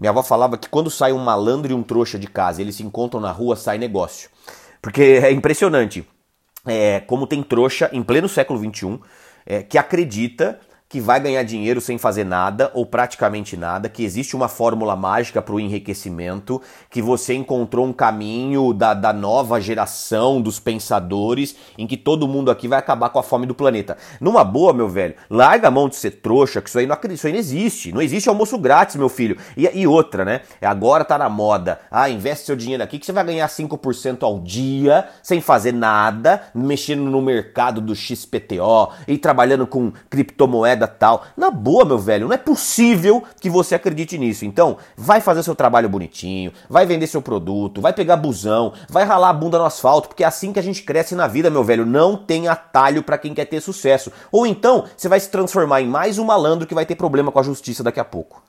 Minha avó falava que quando sai um malandro e um trouxa de casa, eles se encontram na rua, sai negócio. Porque é impressionante é, como tem trouxa em pleno século XXI é, que acredita que vai ganhar dinheiro sem fazer nada ou praticamente nada, que existe uma fórmula mágica para o enriquecimento, que você encontrou um caminho da, da nova geração dos pensadores em que todo mundo aqui vai acabar com a fome do planeta. Numa boa, meu velho, larga a mão de ser trouxa, que isso aí não, isso aí não existe. Não existe almoço grátis, meu filho. E, e outra, né? Agora tá na moda. Ah, investe seu dinheiro aqui que você vai ganhar 5% ao dia, sem fazer nada, mexendo no mercado do XPTO e trabalhando com criptomoedas tal. Na boa, meu velho, não é possível que você acredite nisso. Então, vai fazer seu trabalho bonitinho, vai vender seu produto, vai pegar busão, vai ralar a bunda no asfalto, porque é assim que a gente cresce na vida, meu velho. Não tem atalho para quem quer ter sucesso. Ou então, você vai se transformar em mais um malandro que vai ter problema com a justiça daqui a pouco.